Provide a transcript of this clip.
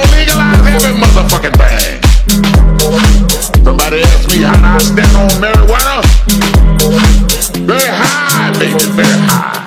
gonna legalize every motherfucking thing. Somebody asked me how I stand on marijuana. Very high, baby, very high.